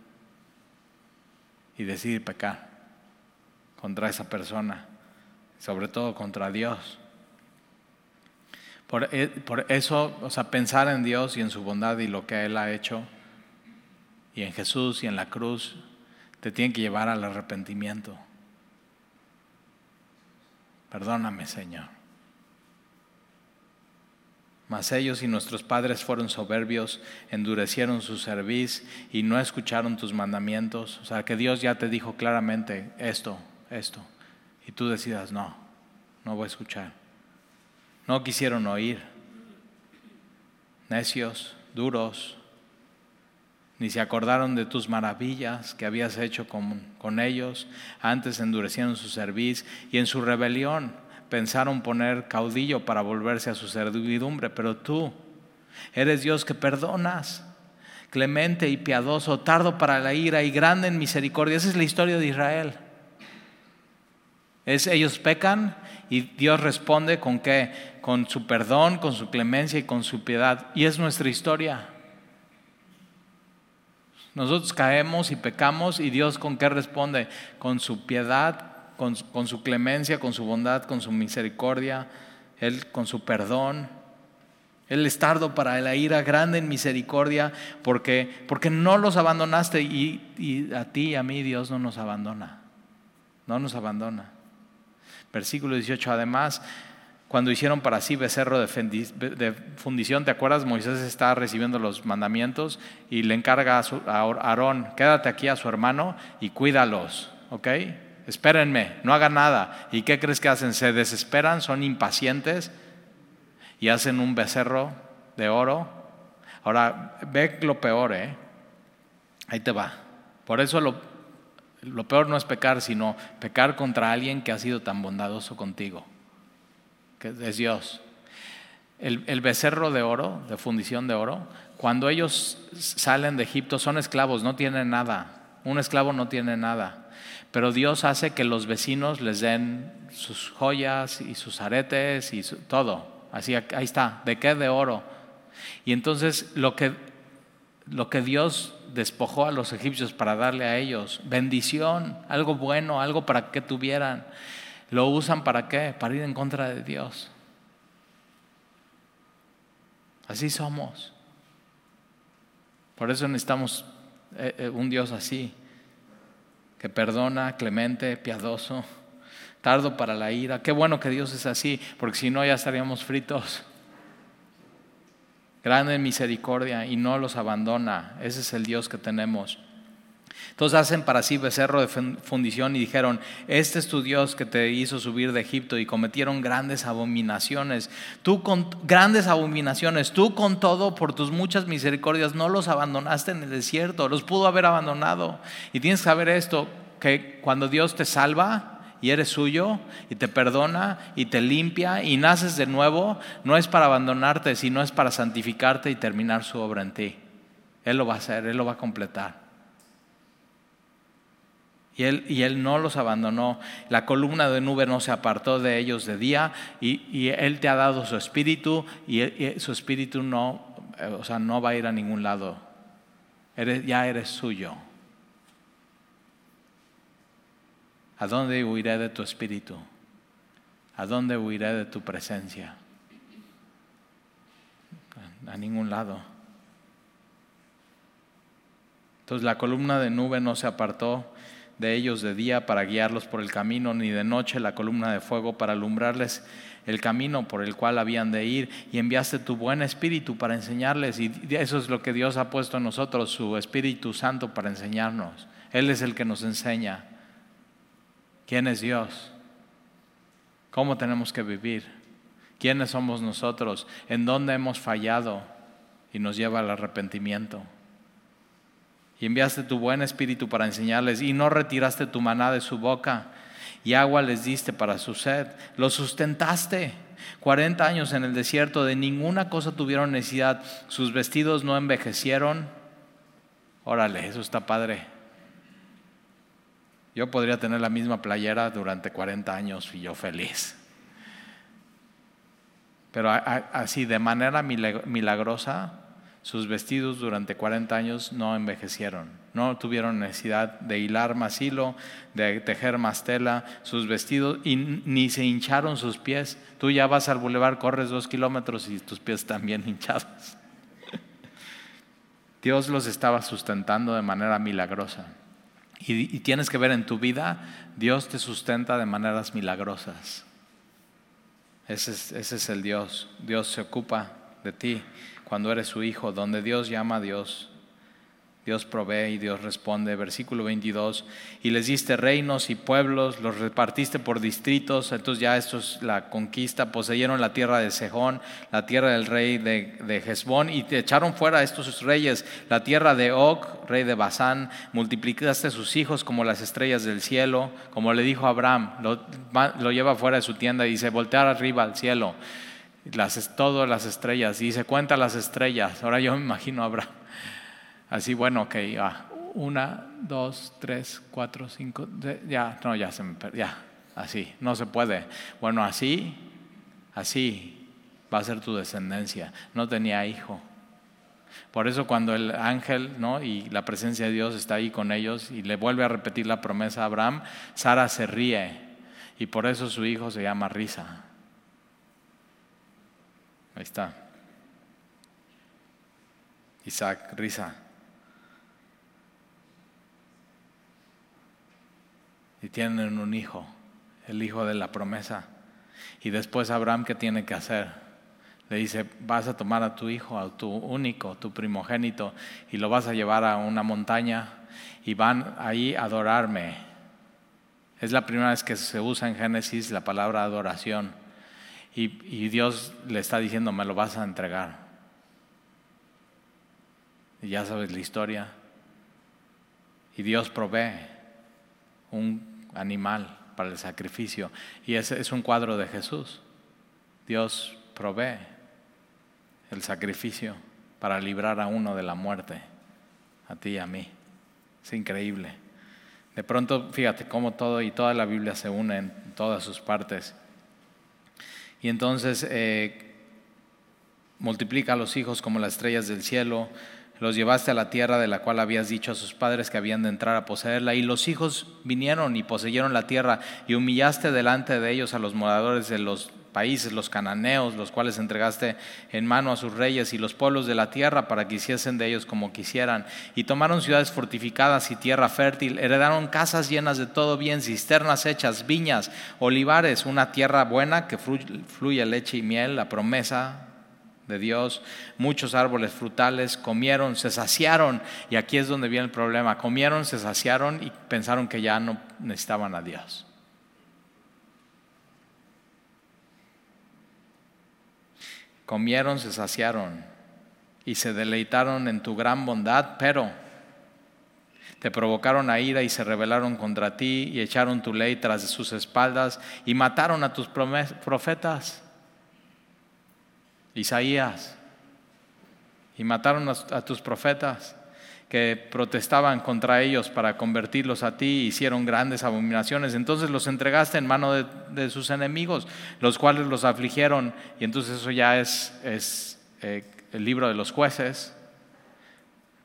y decidir pecar contra esa persona, sobre todo contra Dios. Por, e, por, eso, o sea, pensar en Dios y en su bondad y lo que Él ha hecho, y en Jesús y en la cruz, te tiene que llevar al arrepentimiento. Perdóname, Señor. Mas ellos y nuestros padres fueron soberbios, endurecieron su cerviz y no escucharon tus mandamientos. O sea, que Dios ya te dijo claramente esto, esto. Y tú decidas, no, no voy a escuchar. No quisieron oír. Necios, duros, ni se acordaron de tus maravillas que habías hecho con, con ellos. Antes endurecieron su cerviz y en su rebelión pensaron poner caudillo para volverse a su servidumbre, pero tú eres Dios que perdonas, clemente y piadoso, tardo para la ira y grande en misericordia. Esa es la historia de Israel. Es, ellos pecan y Dios responde con qué? Con su perdón, con su clemencia y con su piedad. Y es nuestra historia. Nosotros caemos y pecamos y Dios con qué responde? Con su piedad, con, su clemencia, con su bondad, con su misericordia, Él con su perdón. Él es tardo para la ira, grande en misericordia, porque, porque no los abandonaste y, y a ti y a mí Dios no nos abandona. No nos abandona. Versículo 18, además, cuando hicieron para sí becerro de fundición, ¿te acuerdas? Moisés está recibiendo los mandamientos y le encarga a, Aarón, quédate aquí a su hermano y cuídalos, ¿ok? espérenme, no hagan nada. ¿Y qué crees que hacen? Se desesperan, son impacientes y hacen un becerro de oro. Ahora, ve lo peor, ¿eh? Ahí te va. Por eso lo, lo peor no es pecar, sino pecar contra alguien que ha sido tan bondadoso contigo, que es Dios. El, el, becerro de oro, de fundición de oro, cuando ellos salen de Egipto son esclavos, no tienen nada. Un esclavo no tiene nada. Pero Dios hace que los vecinos les den sus joyas y sus aretes y todo. Así, ahí está. ¿De qué? De oro. Y entonces lo que, lo que Dios despojó a los egipcios para darle a ellos, bendición, algo bueno, algo para que tuvieran, lo usan para qué? Para ir en contra de Dios. Así somos. Por eso necesitamos eh, eh, un Dios así que perdona, clemente, piadoso, tardo para la ira. Qué bueno que Dios es así, porque si no ya estaríamos fritos. Grande misericordia y no los abandona. Ese es el Dios que tenemos. Entonces hacen para sí becerro de fundición y dijeron, este es tu Dios que te hizo subir de Egipto y cometieron grandes abominaciones. Tú con grandes abominaciones, tú con todo por tus muchas misericordias no los abandonaste en el desierto, los pudo haber abandonado. Y tienes que saber esto, que cuando Dios te salva, y eres suyo y te perdona y te limpia y naces de nuevo, no es para abandonarte, sino es para santificarte y terminar su obra en ti. Él lo va a hacer, Él lo va a completar. Y él, y él, no los abandonó. La columna de nube no se apartó de ellos de día y, Él te ha dado su espíritu y, su espíritu no, eh, o sea, no va a ir a ningún lado. ya eres suyo. ¿A dónde huiré de tu espíritu? ¿A dónde huiré de tu presencia? A ningún lado. Entonces la columna de nube no se apartó de ellos de día para guiarlos por el camino, ni de noche la columna de fuego para alumbrarles el camino por el cual habían de ir, y enviaste tu buen espíritu para enseñarles, y eso es lo que Dios ha puesto en nosotros, su Espíritu Santo para enseñarnos. Él es el que nos enseña quién es Dios, cómo tenemos que vivir, ¿Quiénes somos nosotros? ¿En dónde hemos fallado? Y nos lleva al arrepentimiento. Y enviaste tu buen espíritu para enseñarles y no retiraste tu maná de su boca y agua les diste para su sed. Los sustentaste. 40 años en el desierto, de ninguna cosa tuvieron necesidad. Sus vestidos no envejecieron. Órale, eso está padre. Yo podría tener la misma playera durante 40 años y yo feliz. Pero así, de manera milagrosa, sus vestidos durante 40 años no envejecieron. No tuvieron necesidad de hilar más hilo, de tejer más tela, sus vestidos, y ni se hincharon sus pies. Tú ya vas al bulevar, corres dos kilómetros y tus pies están bien hinchados. Dios los estaba sustentando de manera milagrosa. Y, tienes que ver en tu vida, Dios te sustenta de maneras milagrosas. Ese es, ese es el Dios. Dios se ocupa de ti cuando eres su hijo. Donde Dios llama a Dios, Dios provee y Dios responde. Versículo 22, y les diste reinos y pueblos, los repartiste por distritos, entonces ya esto es la conquista, poseyeron la tierra de Sejón, la tierra del rey de, de Hezbón, y te echaron fuera a estos reyes, la tierra de Og, rey de Basán, multiplicaste sus hijos como las estrellas del cielo, como le dijo Abraham, lo, lleva fuera de su tienda y dice, voltear arriba al cielo. Las, todas las estrellas, y dice, cuenta las estrellas. Ahora yo me imagino a Abraham Así, bueno, ok, ya. Una, dos, tres, cuatro, cinco, ya, no, ya se me ya, así, no se puede. Bueno, así, así va a ser tu descendencia. No tenía hijo. Por eso cuando el ángel ¿no? y la presencia de Dios está ahí con ellos y le vuelve a repetir la promesa a Abraham, Sara se ríe y por eso su hijo se llama Risa. Ahí está. Isaac, Risa. Y tienen un hijo, el hijo de la promesa. Y después Abraham, ¿qué tiene que hacer? Le dice, vas a tomar a tu hijo, a tu único, tu primogénito, y lo vas a llevar a una montaña y van ahí a adorarme. Es la primera vez que se usa en Génesis la palabra adoración. Y, y Dios le está diciendo, me lo vas a entregar. Y ya sabes la historia. Y Dios provee un animal para el sacrificio. Y ese es un cuadro de Jesús. Dios provee el sacrificio para librar a uno de la muerte, a ti y a mí. Es increíble. De pronto, fíjate cómo todo y toda la Biblia se une en todas sus partes. Y entonces eh, multiplica a los hijos como las estrellas del cielo, los llevaste a la tierra de la cual habías dicho a sus padres que habían de entrar a poseerla, y los hijos vinieron y poseyeron la tierra, y humillaste delante de ellos a los moradores de los países, los cananeos, los cuales entregaste en mano a sus reyes y los pueblos de la tierra para que hiciesen de ellos como quisieran. Y tomaron ciudades fortificadas y tierra fértil, heredaron casas llenas de todo bien, cisternas hechas, viñas, olivares, una tierra buena que fluye leche y miel, la promesa de Dios, muchos árboles frutales, comieron, se saciaron, y aquí es donde viene el problema, comieron, se saciaron y pensaron que ya no necesitaban a Dios. Comieron, se saciaron y se deleitaron en tu gran bondad, pero te provocaron a ira y se rebelaron contra ti y echaron tu ley tras de sus espaldas y mataron a tus profetas Isaías, y mataron a, tus profetas que protestaban contra ellos para convertirlos a ti, hicieron grandes abominaciones. Entonces los entregaste en mano de, sus enemigos, los cuales los afligieron. Y entonces eso ya es, es eh, el libro de los jueces.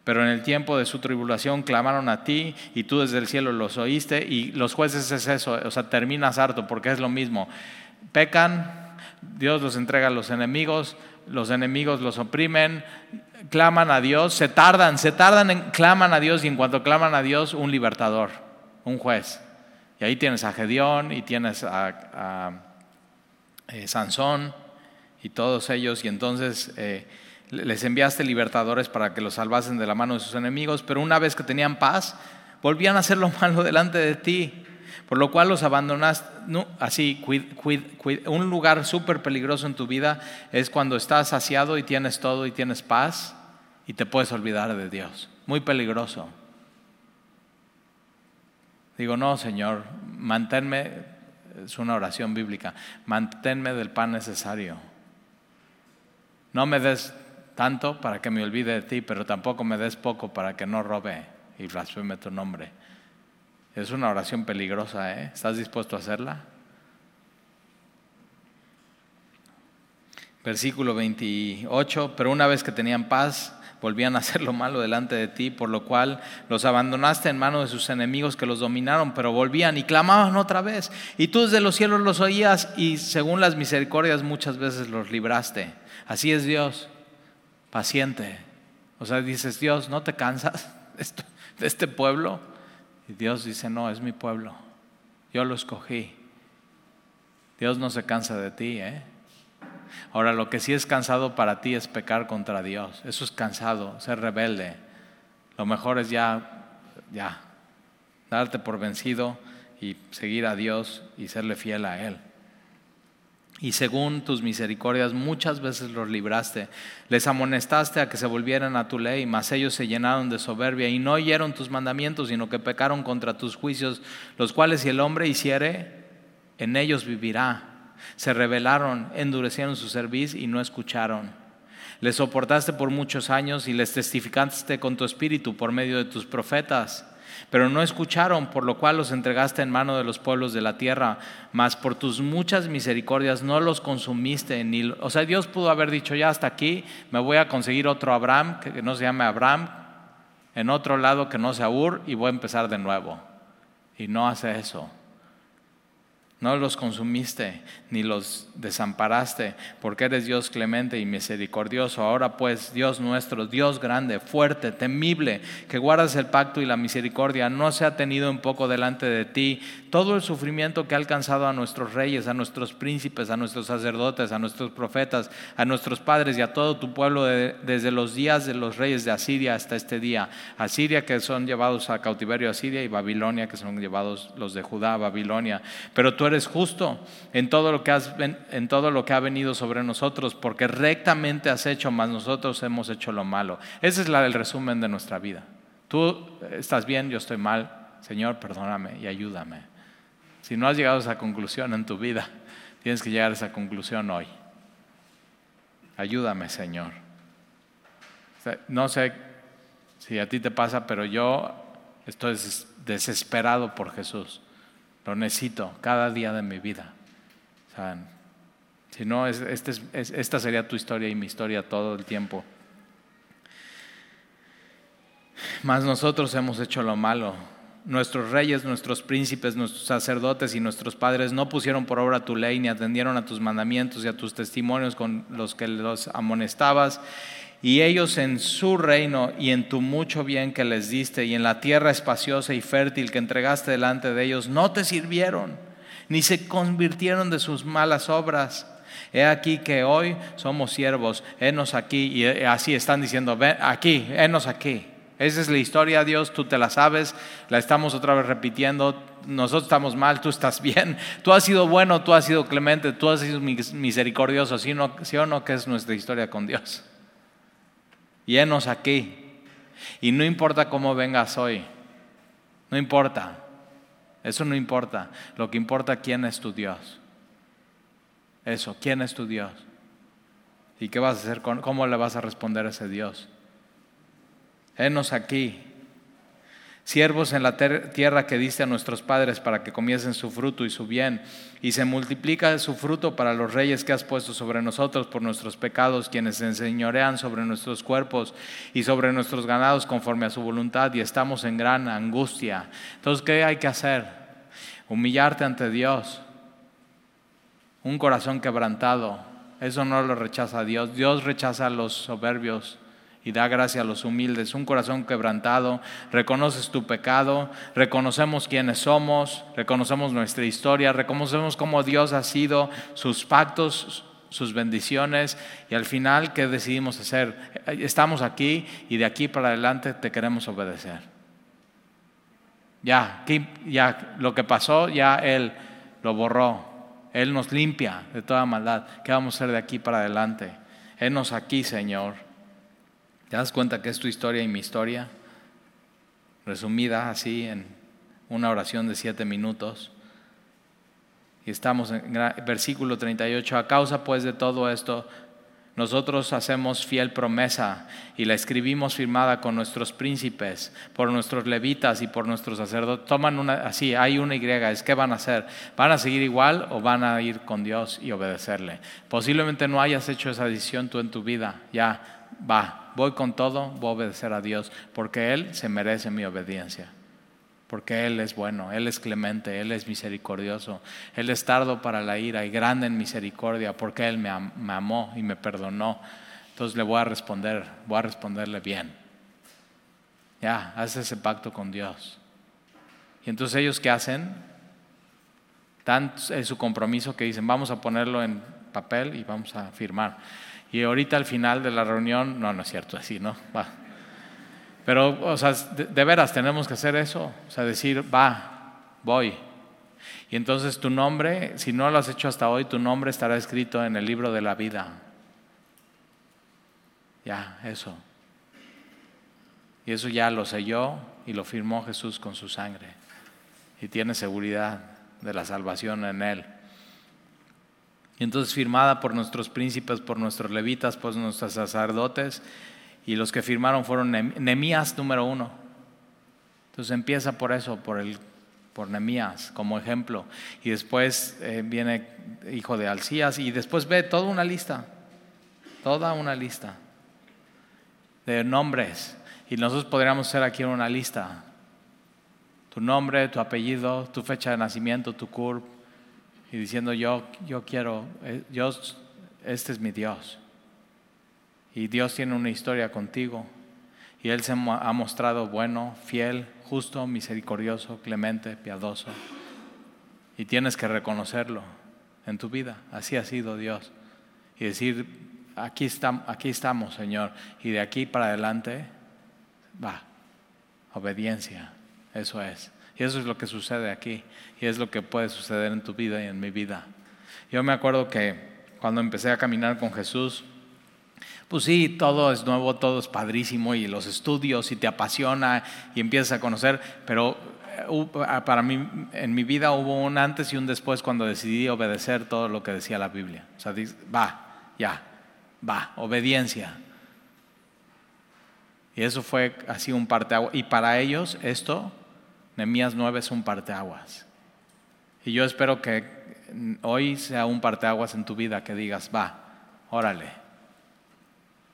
Pero en el tiempo de su tribulación clamaron a ti y tú desde el cielo los oíste. Y los jueces es eso, o sea, terminas harto porque es lo mismo. Pecan, Dios los entrega a los enemigos, los enemigos los oprimen, claman a Dios, se tardan, se tardan en claman a Dios y en cuanto claman a Dios, un libertador, un juez. Y ahí tienes a Gedeón y tienes a, eh, Sansón y todos ellos, y entonces eh, les enviaste libertadores para que los salvasen de la mano de sus enemigos, pero una vez que tenían paz, volvían a hacer lo malo delante de ti por lo cual los abandonaste. así, un lugar súper peligroso en tu vida es cuando estás saciado y tienes todo y tienes paz y te puedes olvidar de Dios. Muy peligroso. Digo, no, Señor, manténme, es una oración bíblica, manténme del pan necesario. No me des tanto para que me olvide de ti, pero tampoco me des poco para que no robe y blasfeme tu nombre. Es una oración peligrosa, ¿eh? ¿Estás dispuesto a hacerla? Versículo 28, pero una vez que tenían paz, volvían a hacer lo malo delante de ti, por lo cual los abandonaste en manos de sus enemigos que los dominaron, pero volvían y clamaban otra vez. Y tú desde los cielos los oías y según las misericordias muchas veces los libraste. Así es Dios, paciente. O sea, dices, Dios, ¿no te cansas de este pueblo? Y Dios dice, no, es mi pueblo. Yo lo escogí. Dios no se cansa de ti, ¿eh? Ahora, lo que sí es cansado para ti es pecar contra Dios. Eso es cansado, ser rebelde. Lo mejor es ya, ya, darte por vencido y seguir a Dios y serle fiel a Él. Y según tus misericordias muchas veces los libraste. Les amonestaste a que se volvieran a tu ley, mas ellos se llenaron de soberbia y no oyeron tus mandamientos, sino que pecaron contra tus juicios, los cuales si el hombre hiciere, en ellos vivirá. Se rebelaron, endurecieron su cerviz y no escucharon. Les soportaste por muchos años y les testificaste con tu espíritu por medio de tus profetas. Pero no escucharon, por lo cual los entregaste en mano de los pueblos de la tierra, mas por tus muchas misericordias no los consumiste. Ni, o sea, Dios pudo haber dicho, ya hasta aquí, me voy a conseguir otro Abraham, que no se llame Abraham, en otro lado que no sea Ur, y voy a empezar de nuevo. Y no hace eso. No los consumiste ni los desamparaste, porque eres Dios clemente y misericordioso. Ahora pues, Dios nuestro, Dios grande, fuerte, temible, que guardas el pacto y la misericordia, no se ha tenido un poco delante de ti todo el sufrimiento que ha alcanzado a nuestros reyes, a nuestros príncipes, a nuestros sacerdotes, a nuestros profetas, a nuestros padres y a todo tu pueblo desde los días de los reyes de Asiria hasta este día. Asiria que son llevados a cautiverio a Asiria y Babilonia que son llevados los de Judá a Babilonia. Pero tú eres justo en todo lo que, has, en todo lo que ha venido sobre nosotros, porque rectamente has hecho, más nosotros hemos hecho lo malo. Ese es la, el resumen de nuestra vida. Tú estás bien, yo estoy mal. Señor, perdóname y ayúdame. Si no has llegado a esa conclusión en tu vida, tienes que llegar a esa conclusión hoy. Ayúdame, Señor. No sé si a ti te pasa, pero yo estoy desesperado por Jesús. Lo necesito cada día de mi vida. Si no, este esta sería tu historia y mi historia todo el tiempo. Mas nosotros hemos hecho lo malo. Nuestros reyes, nuestros príncipes, nuestros sacerdotes y nuestros padres no pusieron por obra tu ley ni atendieron a tus mandamientos y a tus testimonios con los que los amonestabas y ellos en su reino y en tu mucho bien que les diste y en la tierra espaciosa y fértil que entregaste delante de ellos, no te sirvieron, ni se convirtieron de sus malas obras. He aquí que hoy somos siervos, henos aquí, y así están diciendo, ven aquí, henos aquí. Esa es la historia, Dios, tú te la sabes, la estamos otra vez repitiendo, nosotros estamos mal, tú estás bien, tú has sido bueno, tú has sido clemente, tú has sido misericordioso, ¿sí, ¿sí o no que es nuestra historia con Dios? Llenos aquí. Y no importa cómo vengas hoy, no importa. Eso no importa. Lo que importa quién es tu Dios. Eso, quién es tu Dios. ¿Y qué vas a hacer con, cómo le vas a responder a ese Dios? Enos aquí siervos en la tierra que diste a nuestros padres para que comiesen su fruto y su bien, y se multiplica su fruto para los reyes que has puesto sobre nosotros por nuestros pecados, quienes se enseñorean sobre nuestros cuerpos y sobre nuestros ganados conforme a su voluntad, y estamos en gran angustia. Entonces, ¿qué hay que hacer? Humillarte ante Dios, un corazón quebrantado, eso no lo rechaza Dios, Dios rechaza a los soberbios y da gracia a los humildes, un corazón quebrantado, reconoces tu pecado, reconocemos quiénes somos, reconocemos nuestra historia, reconocemos cómo Dios ha sido, sus pactos, sus bendiciones y al final, ¿qué decidimos hacer? Estamos aquí y de aquí para adelante te queremos obedecer. Ya, ya lo que pasó, ya Él lo borró. Él nos limpia de toda maldad. ¿Qué vamos a hacer de aquí para adelante? Henos aquí, Señor. ¿Te das cuenta que es tu historia y mi historia? Resumida así en una oración de siete minutos. Y estamos en versículo 38. A causa pues de todo esto, nosotros hacemos fiel promesa y la escribimos firmada con nuestros príncipes, por nuestros levitas y por nuestros sacerdotes. Toman una, así, hay una Y, es qué van a hacer. ¿Van a seguir igual o van a ir con Dios y obedecerle? Posiblemente no hayas hecho esa decisión tú en tu vida. Ya, va, voy con todo, voy a obedecer a Dios, porque Él se merece mi obediencia porque Él es bueno, Él es clemente, Él es misericordioso, Él es tardo para la ira y grande en misericordia, porque Él me, amó y me perdonó. Entonces le voy a responder, voy a responderle bien. Ya, haz ese pacto con Dios. Y entonces ellos qué hacen? Dan su compromiso que dicen, vamos a ponerlo en papel y vamos a firmar. Y ahorita al final de la reunión, no, no es cierto así, ¿no? Va, pero, o sea, de, veras tenemos que hacer eso. O sea, decir, va, voy. Y entonces tu nombre, si no lo has hecho hasta hoy, tu nombre estará escrito en el libro de la vida. Ya, eso. Y eso ya lo selló y lo firmó Jesús con su sangre. Y tiene seguridad de la salvación en él. Y entonces firmada por nuestros príncipes, por nuestros levitas, por nuestros sacerdotes y los que firmaron fueron Nemías número uno. Entonces empieza por eso, por, el, por Nemías como ejemplo. Y después eh, viene hijo de Alcías y después ve toda una lista, toda una lista de nombres. Y nosotros podríamos hacer aquí una lista. Tu nombre, tu apellido, tu fecha de nacimiento, tu CURP. Y diciendo yo, yo quiero, eh, yo, este es mi Dios. Y Dios tiene una historia contigo. Y Él se ha mostrado bueno, fiel, justo, misericordioso, clemente, piadoso. Y tienes que reconocerlo en tu vida. Así ha sido Dios. Y decir, aquí, estamos, aquí estamos, Señor. Y de aquí para adelante, va, obediencia. Eso es. Y eso es lo que sucede aquí. Y es lo que puede suceder en tu vida y en mi vida. Yo me acuerdo que cuando empecé a caminar con Jesús, pues sí, todo es nuevo, todo es padrísimo y los estudios y te apasiona y empiezas a conocer, pero eh, ah, para mí en mi vida hubo un antes y un después cuando decidí obedecer todo lo que decía la Biblia. O sea, va, ya, va, obediencia. Y eso fue así un parteaguas. Y para ellos esto, Nehemías 9 es un parteaguas. Y yo espero que hoy sea un parteaguas en tu vida que digas, va, órale,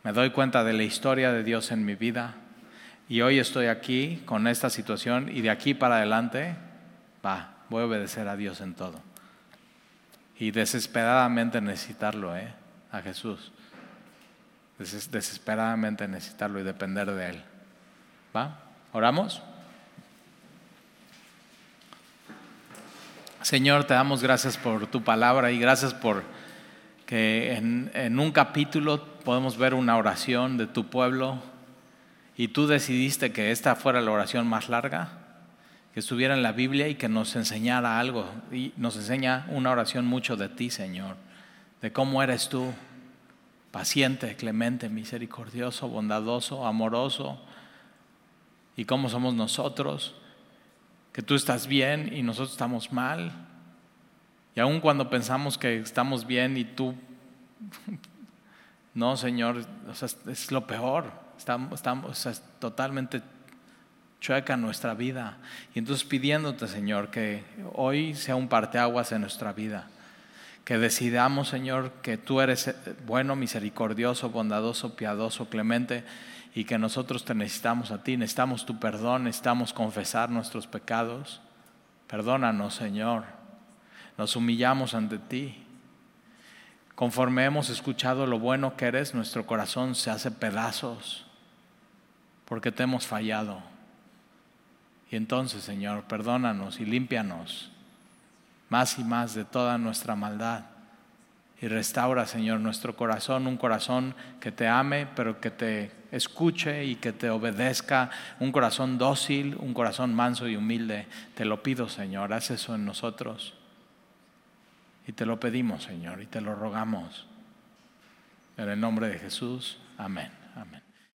me doy cuenta de la historia de Dios en mi vida y hoy estoy aquí con esta situación y de aquí para adelante, va, voy a obedecer a Dios en todo. Y desesperadamente necesitarlo, ¿eh? A Jesús. desesperadamente necesitarlo y depender de Él. ¿Va? ¿Oramos? Señor, te damos gracias por tu palabra y gracias por que en, un capítulo podemos ver una oración de tu pueblo y tú decidiste que esta fuera la oración más larga, que estuviera en la Biblia y que nos enseñara algo. Y nos enseña una oración mucho de ti, Señor, de cómo eres tú, paciente, clemente, misericordioso, bondadoso, amoroso, y cómo somos nosotros, que tú estás bien y nosotros estamos mal, y aun cuando pensamos que estamos bien y tú, no, Señor, es lo peor. Estamos, estamos es totalmente chueca nuestra vida. Y entonces pidiéndote, Señor, que hoy sea un parteaguas en nuestra vida. Que decidamos, Señor, que tú eres bueno, misericordioso, bondadoso, piadoso, clemente y que nosotros te necesitamos a ti, necesitamos tu perdón, necesitamos confesar nuestros pecados. Perdónanos, Señor nos humillamos ante ti. Conforme hemos escuchado lo bueno que eres, nuestro corazón se hace pedazos porque te hemos fallado. Y entonces, Señor, perdónanos y límpianos más y más de toda nuestra maldad. Y restaura, Señor, nuestro corazón, un corazón que te ame, pero que te escuche y que te obedezca, un corazón dócil, un corazón manso y humilde. Te lo pido, Señor, haz eso en nosotros. Y te lo pedimos, Señor, y te lo rogamos. En el nombre de Jesús, amén.